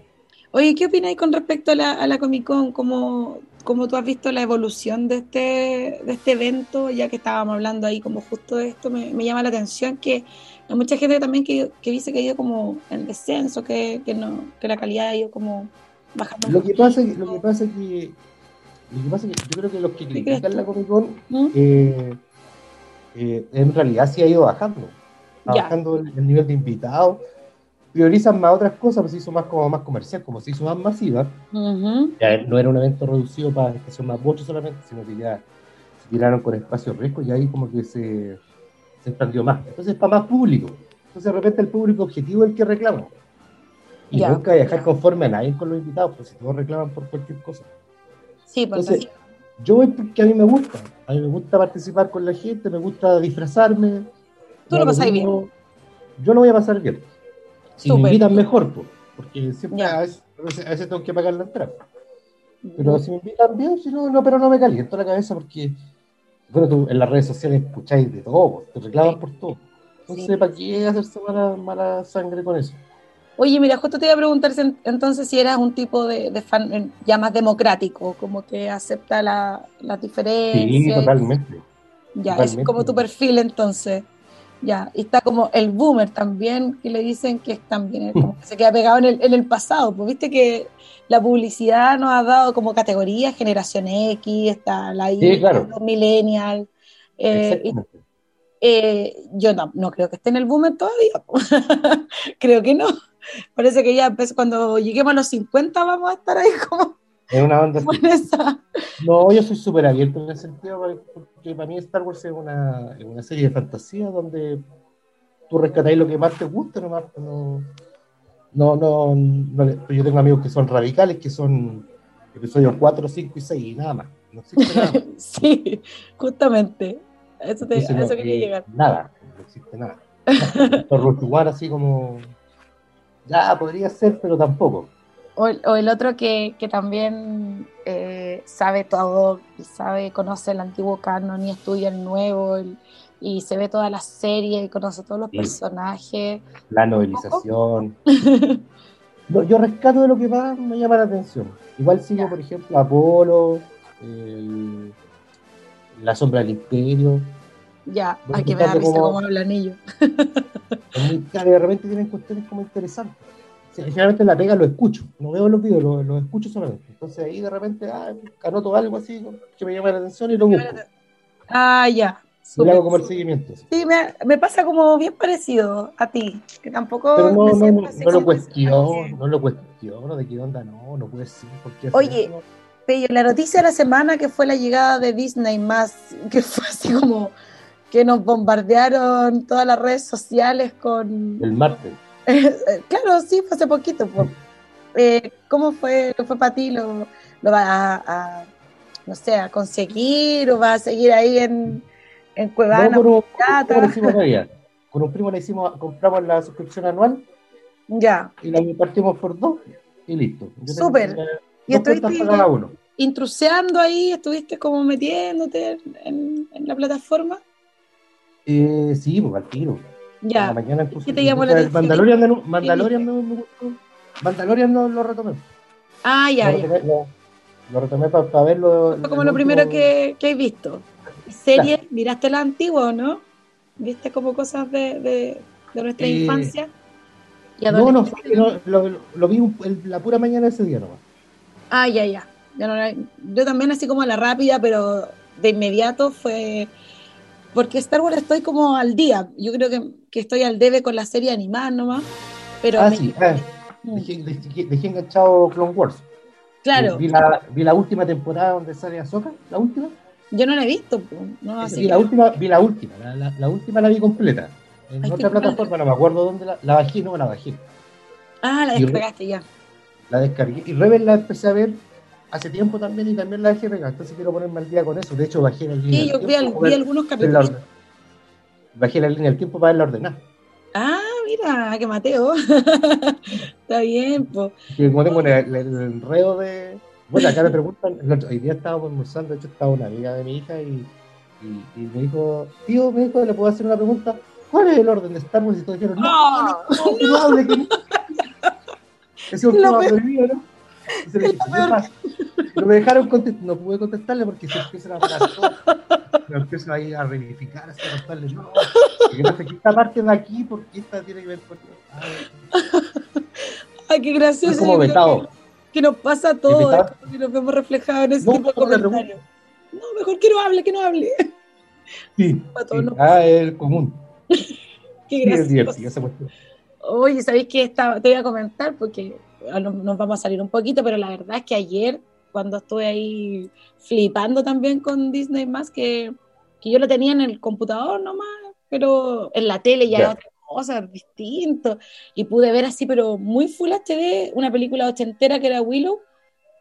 Oye, ¿qué opináis con respecto a la, a la Comic Con? ¿Cómo, ¿Cómo tú has visto la evolución de este, de este evento? Ya que estábamos hablando ahí como justo de esto, me, me llama la atención que hay mucha gente también que, que dice que ha ido como en descenso, que, que, no, que la calidad ha ido como bajando. Lo que pasa es lo que pasa es que lo que pasa es que yo creo que los que ¿Qué crees critican la Comic Con ¿Mm? eh, eh, en realidad sí ha ido bajando. Está Ya. bajando el, el nivel de invitados. Priorizan más otras cosas, pues se hizo más como más comercial, como se hizo más masiva. Ya no era un evento reducido para estación más bocho solamente, sino que ya se tiraron con espacios riesgos y ahí como que se, se expandió más. Entonces para más público. Entonces de repente el público objetivo es el que reclama. Y Ya. nunca dejar conforme a nadie con los invitados, pues si todos reclaman por cualquier cosa. Sí, pues Entonces, yo voy porque a mí me gusta. A mí me gusta participar con la gente, me gusta disfrazarme. Tú lo lo pasáis mismo. Yo lo voy a pasar bien. Si me invitan mejor, pues, porque siempre a veces, a tengo que pagar la entrada. Pero si me invitan bien, si no, no, pero no me caliento la cabeza porque, bueno, tú en las redes sociales escucháis de todo, te reclaman Sí. por todo. Entonces, Sí. ¿para qué hacerse mala, mala sangre con eso? Oye, mira, justo te iba a preguntar si entonces si eras un tipo de, de fan eh, ya más democrático, como que acepta la, las Sí, diferencias. totalmente. Ya, es totalmente. como tu perfil entonces. Ya, y está como el boomer también, que le dicen que es también como que se queda pegado en el, en el pasado. Pues viste que la publicidad nos ha dado como categorías, generación X, está la Y, Sí, claro. los millennial. eh, y, eh, yo no, no creo que esté en el boomer todavía. creo que no. Parece que ya empezó- cuando lleguemos a los 50 vamos a estar ahí como Es una esa. No, yo soy súper abierto en ese sentido, porque para mí Star Wars es una, es una serie de fantasía donde tú rescatáis lo que más te gusta, nomás, no, no, no, no le- yo tengo amigos que son radicales, que son episodios 4, 5 y 6 y nada más, no existe nada. más. Sí, justamente. Eso, te- Entonces, a eso no, quería eh, llegar. Nada, no existe nada. Rogue One así como, ya podría ser, pero tampoco. O el, o el otro que, que también eh, sabe todo, y sabe, conoce el antiguo canon y estudia el nuevo, el- y se ve todas las series y conoce todos los Sí. personajes. La novelización. No, yo rescato de lo que más me llama la atención. Igual sigo, Ya. por ejemplo, Apolo, el- La Sombra del Imperio. Ya, hay que ver como- cómo habla anillo. De repente tienen cuestiones como interesantes. Generalmente en la pega lo escucho, no veo los videos, lo, lo escucho solamente. Entonces ahí de repente ah, anoto algo así que me llama la atención y lo busco. Ah, ya. Y le hago como el seguimiento. así. Sí, me, me pasa como bien parecido a ti, que tampoco Pero no, no, no, no lo cuestiono, no lo cuestiono de qué onda, no, no puede ser. ¿por qué hacer Oye? Pello, la noticia de la semana que fue la llegada de Disney más, que fue así como que nos bombardearon todas las redes sociales con... el martes. claro, sí, fue hace poquito. po. Eh, ¿Cómo fue, fue para ti? ¿Lo, lo vas a, a, no sé, a conseguir o vas a seguir ahí en, en Cuevana? No, con un, con un primo le hicimos todavía. Con un primo le hicimos, compramos la suscripción anual Ya. y la partimos por dos y listo. Súper. ¿Y estuviste para cada uno. intruseando ahí? ¿Estuviste como metiéndote en, en la plataforma? Eh, sí, pues al tiro. En la Ya. mañana incluso- ¿Qué te llamó la atención? Mandalorian, de Mandalorian me, me gustó. Mandalorian no lo retomé. Ah, ya, lo ya. retomé, lo, lo retomé para verlo. Fue como lo primero que, que has visto. ¿Y ¿Series? ¿Miraste la antigua o no? ¿Viste como cosas de, de, de nuestra Eh, infancia? Y No, no, lo, lo- lo vi un- el- la pura mañana ese día nomás. Ah, ya, ya. Ya no la- yo también así como a la rápida, pero de inmediato fue... Porque Star Wars estoy como al día. Yo creo que, que estoy al debe con la serie animada nomás. Pero Ah, me- sí, ah, Mm, dejé, dejé- dejé enganchado Clone Wars. claro, Vi la, vi la última temporada donde sale Ahsoka, la última. yo no la he visto. No, así vi que- la última, vi la última, la, la- la última la vi completa. En Ay, otra plataforma, no me acuerdo dónde la, la bajé, no la bajé. Ah, la y- descargaste ya. La descargué. Y Rebel la empecé a ver hace tiempo también y también la dejé pegada. Entonces quiero ponerme al día con eso. De hecho, bajé. Sí, yo vi, al- vi ver- algunos capítulos. Bajé la línea del tiempo para verla ordenada. Ah, mira, que Mateo. Está bien, pues. Como tengo el, el- el enredo de. Bueno, acá me preguntan. el otro- Hoy día estábamos almorzando. De hecho, estaba una amiga de mi hija y Y, y me dijo, tío, me dijo, ¿le puedo hacer una pregunta? ¿Cuál es el orden de Star Wars? Y todos dijeron, no, Ah, no, no, no no. Ese es un Lo tema peor. prohibido, ¿no? Entonces le dije, Lo peor. "¿Qué pasa?". No me dejaron contestar, no pude contestarle porque se empiezan a hablar todo. Me empiezo a ir a verificar, así a contarle, no, no sé qué esta parte de aquí, porque esta tiene que ver con. Ay, qué gracioso. Es como vetado. Que, que nos pasa es como que nos vemos reflejados en ese No, tipo de ¿cómo le comentarios. No, mejor que no hable, que no hable. Sí, sí. nos- Ah, es el común. Qué Sí, es gracioso. divertido esa cuestión. Oye, ¿sabéis que estaba, te voy a comentar? Porque no- nos vamos a salir un poquito, pero la verdad es que ayer, cuando estuve ahí flipando también con Disney más, que, que yo lo tenía en el computador nomás, pero en la tele ya era otra cosa, distinto. Y pude ver así, pero muy full HD, una película ochentera que era Willow,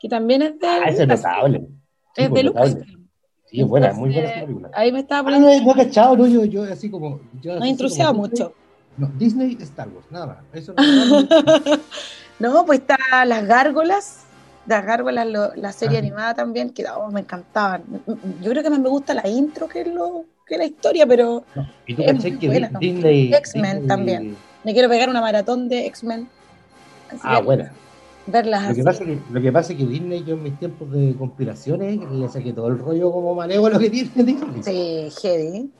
que también es de. Ah, es Lucas, notable. Es pues, de notable. Lucasfilm. Sí, es buena, muy buena esa película. Ahí me estaba Ah, poniendo. no, no he cachado, no, yo, yo así como. Yo No así Disney- mucho. No, Disney, Star Wars, nada más. Eso no, No, pues está Las Gárgolas, Las Gárgolas, lo- la serie Ah. animada también, que oh, me encantaban. Yo creo que más me gusta la intro que, lo, que la historia, pero no. Y tú muy que buena, Di- ¿no? Disney. X-Men también. me quiero pegar una maratón de X-Men. Ah, buena. Verlas Lo así. que, pasa es que, lo que pasa es que Disney, yo en mis tiempos de conspiraciones, le saqué todo el rollo como malévolo que tiene Disney. Sí, heavy.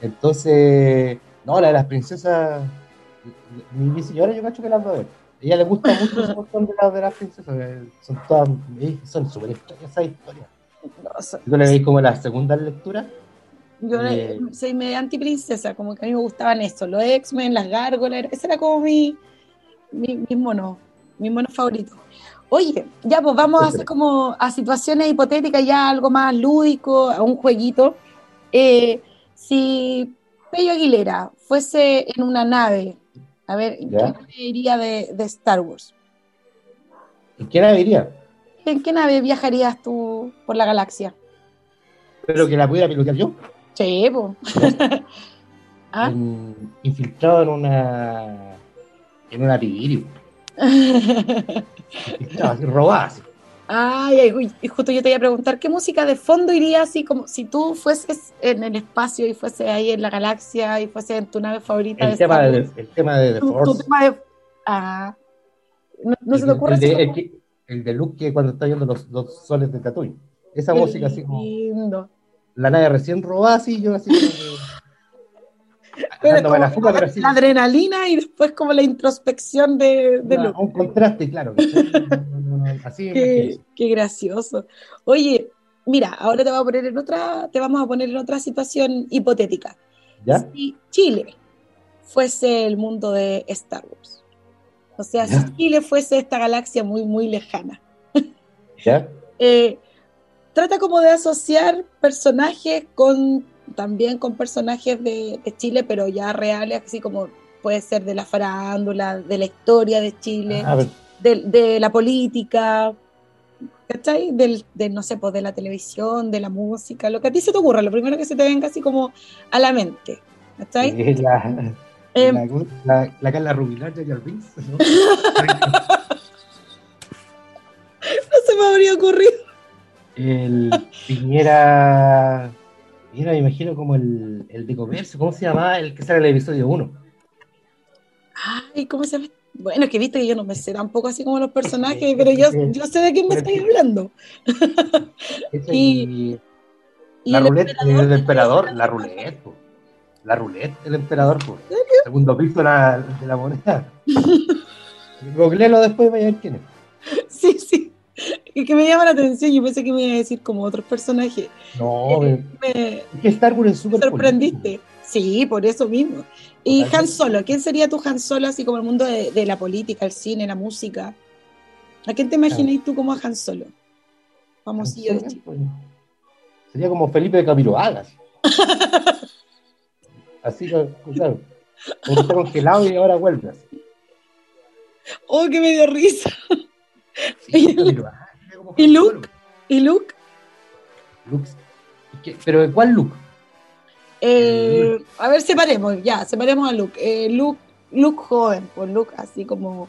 Entonces, no, la de las princesas, mi, mi señora yo cacho que las va a ver. Ella le gusta mucho ese montón de las de las princesas, son todas, eh, son súper historias esas historias. No, so- ¿Tú le veis como la segunda lectura? yo Eh. soy media antiprincesa, como que a mí me gustaban eso, los X-Men, las gárgolas, ese era como mi, mi, mi mono, mi mono favorito. Oye, ya pues vamos a hacer como a situaciones hipotéticas, ya algo más lúdico, a un jueguito. Eh, si Pello Aguilera fuese en una nave, a ver, ¿en Ya. qué nave iría de, de Star Wars? ¿En qué nave iría? ¿En qué nave viajarías tú por la galaxia? Pero que la pudiera pilotear yo. Sí, pues. ¿Ah? En- infiltrado en una. en una así, robada. así. Ay, y justo yo te iba a preguntar, ¿qué música de fondo iría así como si tú fueses en el espacio y fuese ahí en la galaxia y fuese en tu nave favorita El de tema, de, el tema de The Tu- tu Force. tema de- Ah, no, no se te ocurre el de, el como- que- el de Luke que cuando está viendo los, los soles de Tatooine. Esa Qué música así como. lindo. La nave recién robada, así yo así. Pero la fuga, pero adrenalina y después como la introspección de, de un contraste, claro. así Qué, gracioso. Oye, mira, ahora te voy a poner en otra, te vamos a poner en otra situación hipotética. ¿Ya? Si Chile fuese el mundo de Star Wars. O sea, Ya. si Chile fuese esta galaxia muy, muy lejana. ¿Ya? Eh, trata como de asociar personajes con también con personajes de, de Chile, pero ya reales, así como puede ser de la farándula, de la historia de Chile, de, de la política, ¿cachai? Del, de, no sé, pues de la televisión, de la música, lo que a ti se te ocurra, lo primero que se te venga así como a la mente, ¿cachai? la, Eh, la, la, la Carla Rubilar de Jar Binks, ¿no? no se me habría ocurrido. El Piñera. Piñera, me imagino como el, el de comercio, ¿cómo se llama? El que sale en el episodio 1. Ay, ¿cómo se llama? Bueno, es que viste que yo no me sé tampoco así como los personajes, pero yo, yo sé de quién me estáis hablando. Y- la emperador el emperador, la roulette, po. la roulette, el emperador, segundo piso de la, de la moneda. Googlealo después y vaya a ver quién es. Y que me llama la atención, yo pensé que me iba a decir como otros personajes. No, me- me, Star Wars es súper sorprendiste. político. Sí, por eso mismo. Y. Han Solo, ¿quién sería tu Han Solo así como el mundo de, de la política, el cine, la música? ¿A quién te imaginas tú como a Han Solo? Famosillo de Chile. Pues, Sería como Felipe de Camiroaga. Así, que, claro. Como está congelado y ahora vuelve. así. Oh, que me dio risa. Sí, ¿Y Luke? ¿Y Luke? Luke. ¿Pero cuál Luke? Eh, a ver, separemos, ya, separemos a Luke. Eh, Luke, Luke joven, pues Luke así como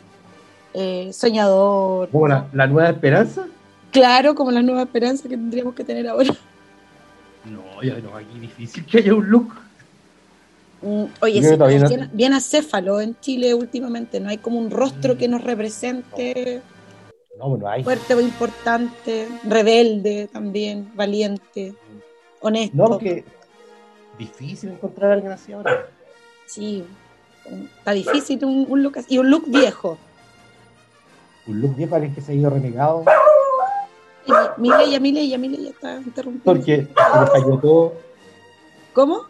eh, soñador. ¿Como la, la nueva esperanza? Claro, como la nueva esperanza que tendríamos que tener ahora. No, ya no, aquí difícil que haya un look. Mm, Oye, sí, no- bien, bien acéfalo en Chile últimamente, no hay como un rostro que nos represente No, bueno, hay. fuerte importante, rebelde también, valiente, honesto. No, porque difícil encontrar a alguien así ahora. Sí, está difícil un, un look así. Y un look viejo. Un look viejo, alguien que se ha ido renegado. Y mi, Mireia, Mireia, Mireia está interrumpiendo. Porque se falló todo. ¿Cómo?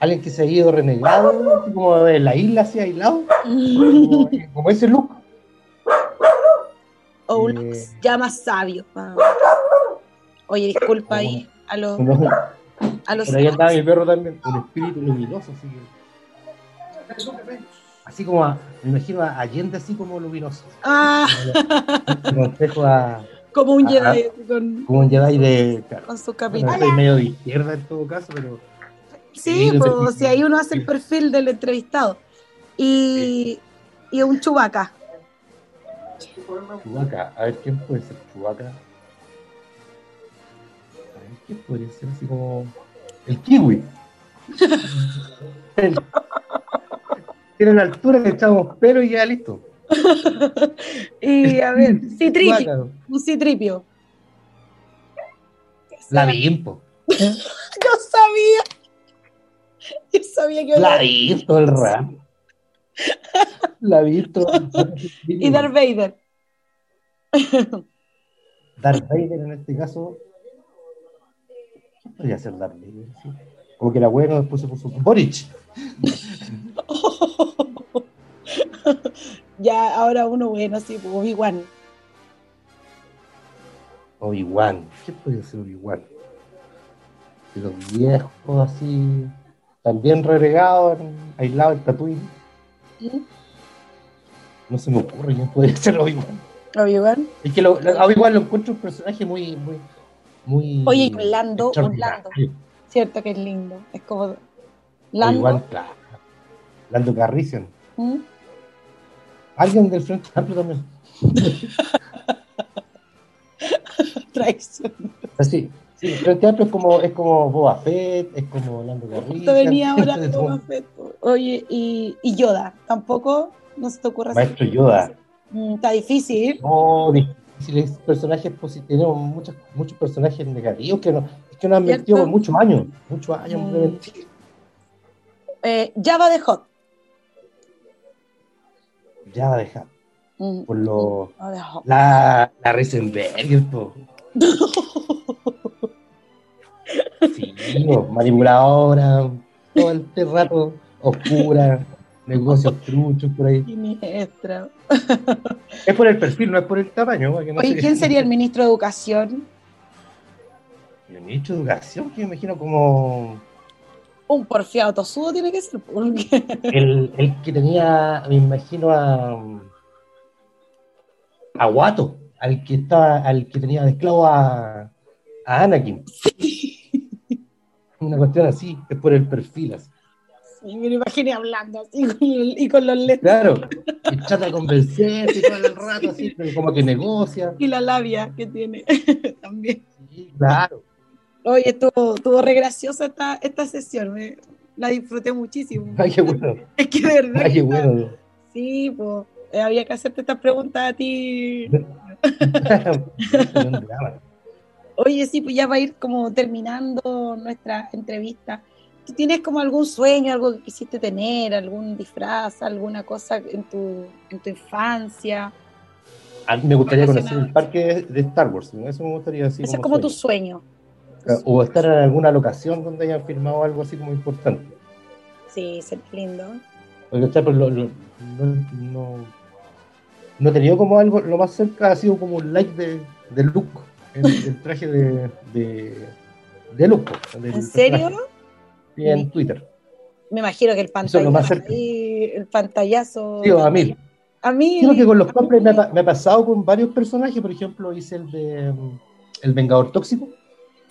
Alguien que se ha ido renegado, como de la isla así aislado. Como, como ese look. O un Eh. ya más sabio. Ah. Oye, disculpa ahí a los, a los Por ahí andaba mi perro también, un espíritu luminoso, así que. Así como, a- me imagino a Allende así como luminoso. Ah, Te consejo a, como un. Jedi con, como un Jedi de. claro, con su bueno, capitán. soy medio de izquierda en todo caso, pero. Sí, Sí, pues, si ahí uno hace el perfil del entrevistado. Y, y un chubaca. Chubaca, a ver quién puede ser Chubaca. A ver quién podría ser así como. El kiwi. El- Tiene una altura, le echamos pelo y ya listo. Y a ver, citripio. Un citripio. La Bimpo. Yo sabía. Yo sabía que La todo el. La el rato. Y Darth Vader. Darth Vader en este caso. ¿Qué podría ser Darth Vader? sí? Como que la wea no después se puso. Boric. ya, ahora uno bueno, sí, pues, Obi-Wan. Obi-Wan. ¿Qué podría ser Obi-Wan? De los viejos así. También renegados, aislados en Tatooine. ¿Mm? No se me ocurre quién podría ser Obi-Wan. Obi-Wan. Es que Obi-Wan lo encuentro un personaje muy. muy, muy Oye, y Lando, un extraordinario. Cierto que es lindo. Es como. Lando. Claro. Lando Carrician. ¿Mm? Alguien del Frente Amplio también. Traición. Así. Sí, el Frente Amplio es como, es como Boba Fett, es como Lando Carrician. Venía ahora Boba Fett. Oye, y, y Yoda. Tampoco no se te ocurre Maestro Yoda. Mm, Está difícil. No, difíciles personajes positivos. Tenemos muchos, muchos personajes negativos que, no, es que nos han metido por muchos años. Muchos años Mm. de. Eh, Java de Hot. Ya va a dejar. Mm, Por lo. Java de Hot. La, la Reisenberger, po. Sí, manipuladora, todo el rato oscura, negocios truchos por ahí. Siniestra. Es por el perfil, no es por el tamaño. para que no Oye, ¿quién sería el ministro de Educación? El ministro de Educación, que me imagino como Un porfiado tosudo tiene que ser. Porque... el, el que tenía, me imagino a. a Guato, al que estaba, al que tenía de esclavo a, a Anakin. Una cuestión así, es por el perfil así. Sí, me lo imaginé hablando así con y con los lentes Claro, y trata de convencerse todo el rato, así, como que negocia. y la labia que tiene también. Sí, claro. Oye, estuvo, estuvo re graciosa esta, esta sesión. me- la disfruté muchísimo. Ay, qué bueno. Es que de verdad. Ay, qué bueno. Sí, pues había que hacerte estas preguntas a ti. Oye, sí, pues ya va a ir como terminando nuestra entrevista. ¿Tú tienes como algún sueño, algo que quisiste tener, algún disfraz, alguna cosa en tu, en tu infancia? A mí me gustaría conocer el parque de, Star Wars, ¿no? eso me gustaría así Ese es como tu sueño. O estar en alguna locación donde hayan firmado algo así como importante. Sí, sería lindo. Porque está, pues, lo- lo- no, no, no he tenido como algo, lo más cerca ha sido como un like de, de Luke, el, el traje de, de, de Luke. ¿En serio? personaje. Sí, en Twitter. Me imagino que el es pantallazo, ahí, el pantallazo. Sí, a mí. A mí. Creo que con los cosplays me, ha pa- me ha pasado con varios personajes, por ejemplo, hice el de El Vengador Tóxico.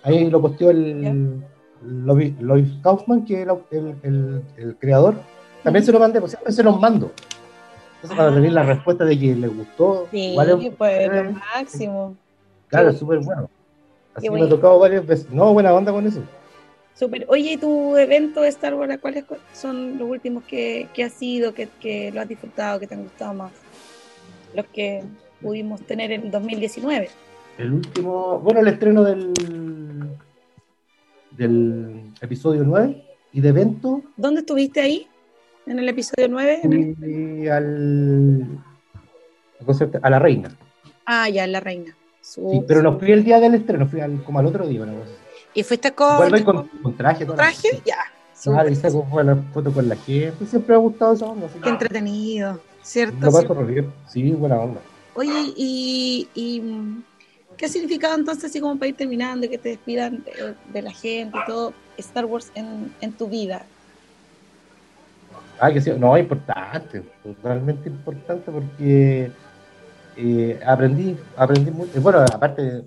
Ahí lo posteó el Lois Lois Kaufman, que es el, el- creador. También se lo mandé, pues siempre se los mando. Entonces, para Ah. tener la respuesta de que les gustó, Sí, es- pues lo máximo. claro, es súper bueno. Así que me ha tocado varias veces. No, buena onda con eso. Super. Oye, ¿y tu evento de Star Wars, cuáles son los últimos que, que has ido, que, que, lo has disfrutado, que te han gustado más? Los que pudimos tener en el 2019. El último, bueno, el estreno del, del episodio 9 y de evento. ¿Dónde estuviste ahí? ¿En el episodio 9? Y al, a la reina. Ah, ya, la reina. Sí, pero no fui el día del estreno, fui al, como al otro día. Una cosa. ¿Y fuiste con, con, con, traje? ¿Con traje? Ya. Ah, y saco la foto con la gente. Siempre me ha gustado esa onda. Qué entretenido, ¿cierto? Sí. sí, buena onda. Oye, y, y ¿qué ha significado entonces, así como para ir terminando, que te despidan de, la gente y todo, Star Wars en, en tu vida? Ah, que sí, no, importante, totalmente importante porque eh, aprendí, aprendí mucho, bueno, aparte de,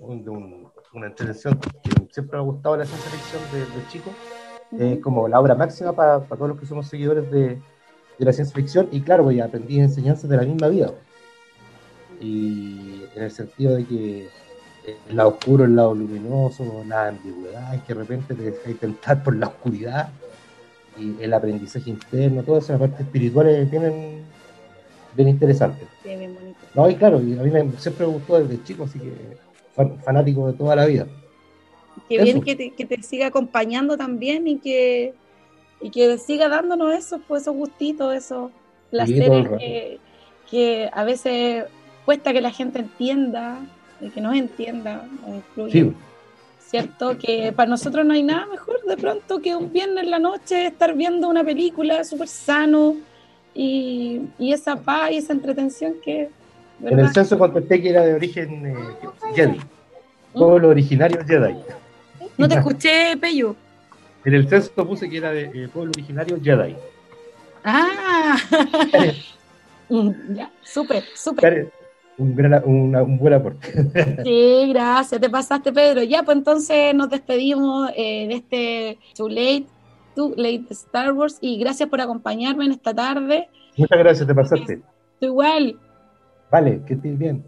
una entretención que siempre me ha gustado la ciencia ficción de, de chico, uh como la obra máxima para, todos los que somos seguidores de, la ciencia ficción, y claro, pues aprendí enseñanzas de la misma vida. Y en el sentido de que el lado oscuro, el lado luminoso, la ambigüedad, que de repente te dejas tentar por la oscuridad, y el aprendizaje interno, todas esas partes espirituales tienen bien interesantes. Sí, bien bonito. No, y claro, a mí me, siempre me gustó desde chico, así que fanático de toda la vida. Qué bien que te, que te, siga acompañando también y que, y que siga dándonos esos, pues, esos gustitos, esos placeres que, que, a veces cuesta que la gente entienda, y que nos entienda, nos incluye. ¿Cierto? Que para nosotros no hay nada mejor de pronto que un viernes en la noche estar viendo una película súper sano, y, y esa paz y esa entretención que... En el censo contesté que era de origen eh, Jedi, pueblo originario Jedi. No te escuché, Peyo. En el censo puse que era de eh, pueblo originario Jedi. Ah, ya, súper, súper. Un, gran, un buen aporte. sí, gracias, te pasaste, Pedro. Ya, pues entonces nos despedimos eh, de este Too Late Late Star Wars y gracias por acompañarme en esta tarde. Muchas gracias, te pasaste. Tú igual. Vale, que estés bien.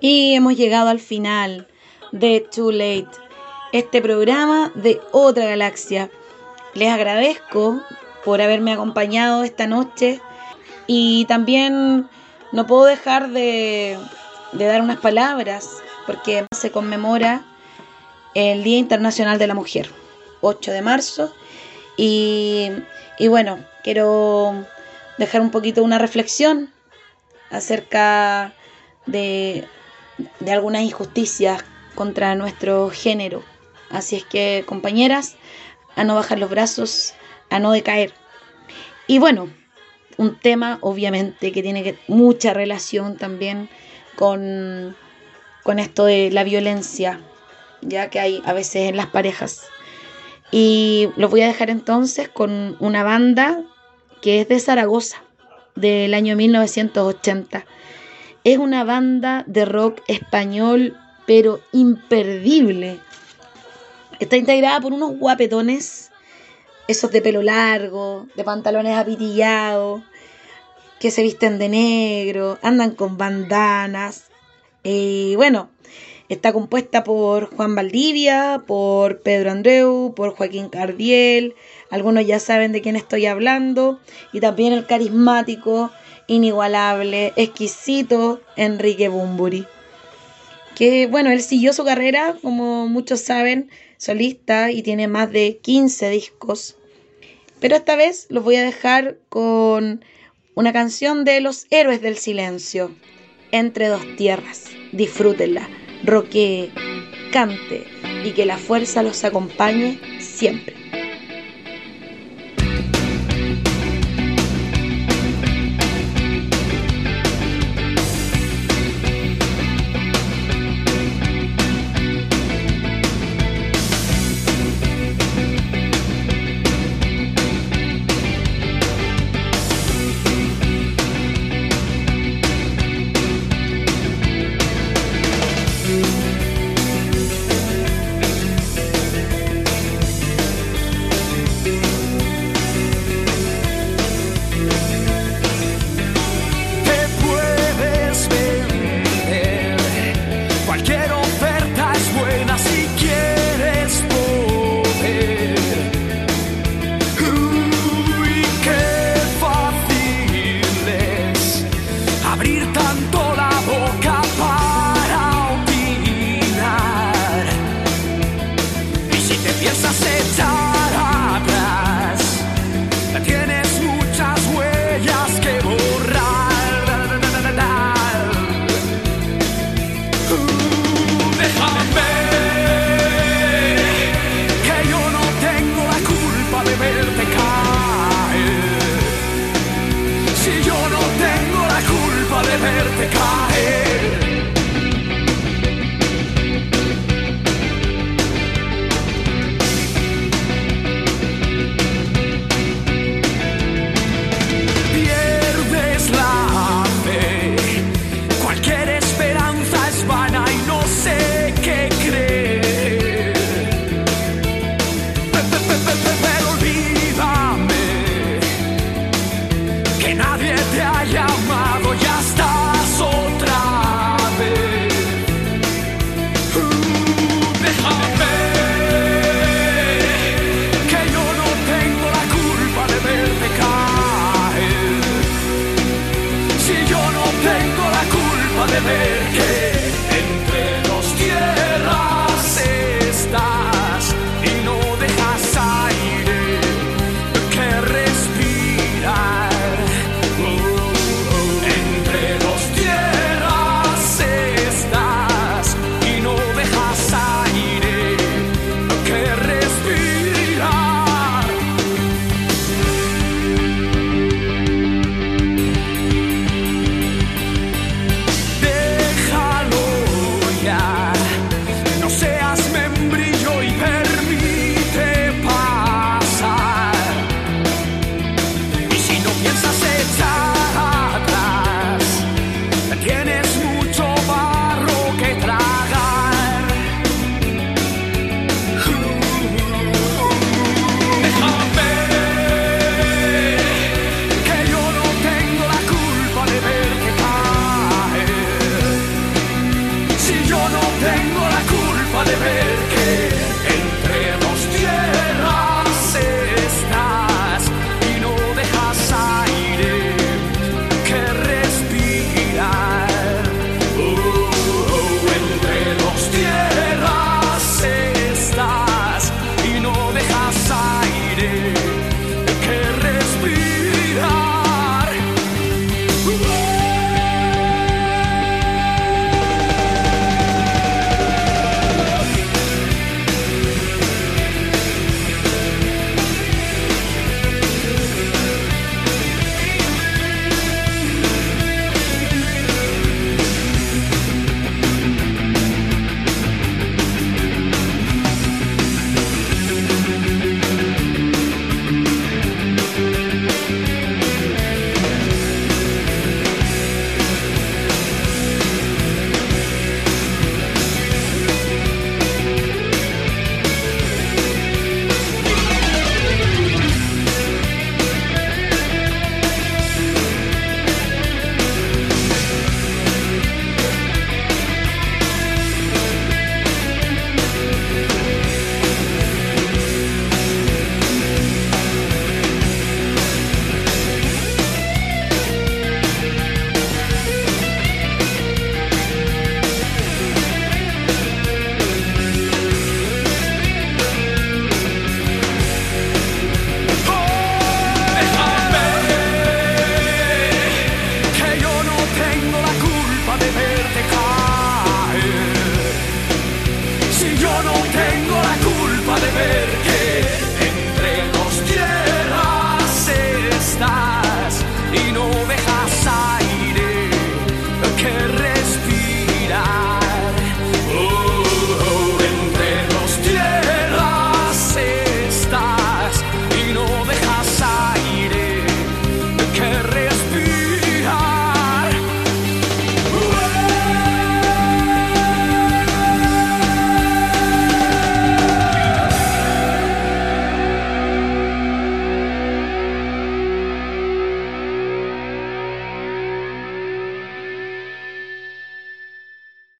Y hemos llegado al final de Too Late, este programa de otra galaxia. Les agradezco por haberme acompañado esta noche y también no puedo dejar de, de dar unas palabras porque se conmemora el Día Internacional de la Mujer, 8 de marzo. Y, bueno, quiero dejar un poquito una reflexión acerca de, de algunas injusticias contra nuestro género. Así es que, compañeras, a no bajar los brazos, a no decaer. Y bueno, un tema obviamente que tiene mucha relación también con, con esto de la violencia ya que hay a veces en las parejas. Y los voy a dejar entonces con una banda que es de Zaragoza, del año 1980. Es una banda de rock español, pero imperdible. Está integrada por unos guapetones, esos de pelo largo, de pantalones apitillados, que se visten de negro, andan con bandanas. Y bueno, Está compuesta por Juan Valdivia, por Pedro Andreu, por Joaquín Cardiel, algunos ya saben de quién estoy hablando, y también el carismático, inigualable, exquisito Enrique Bumburi. Que bueno, él siguió su carrera, como muchos saben, solista y tiene más de 15 discos. Pero esta vez los voy a dejar con una canción de Los Héroes del Silencio, Entre dos Tierras. Disfrútenla roquee, cante y que la fuerza los acompañe siempre. Tengo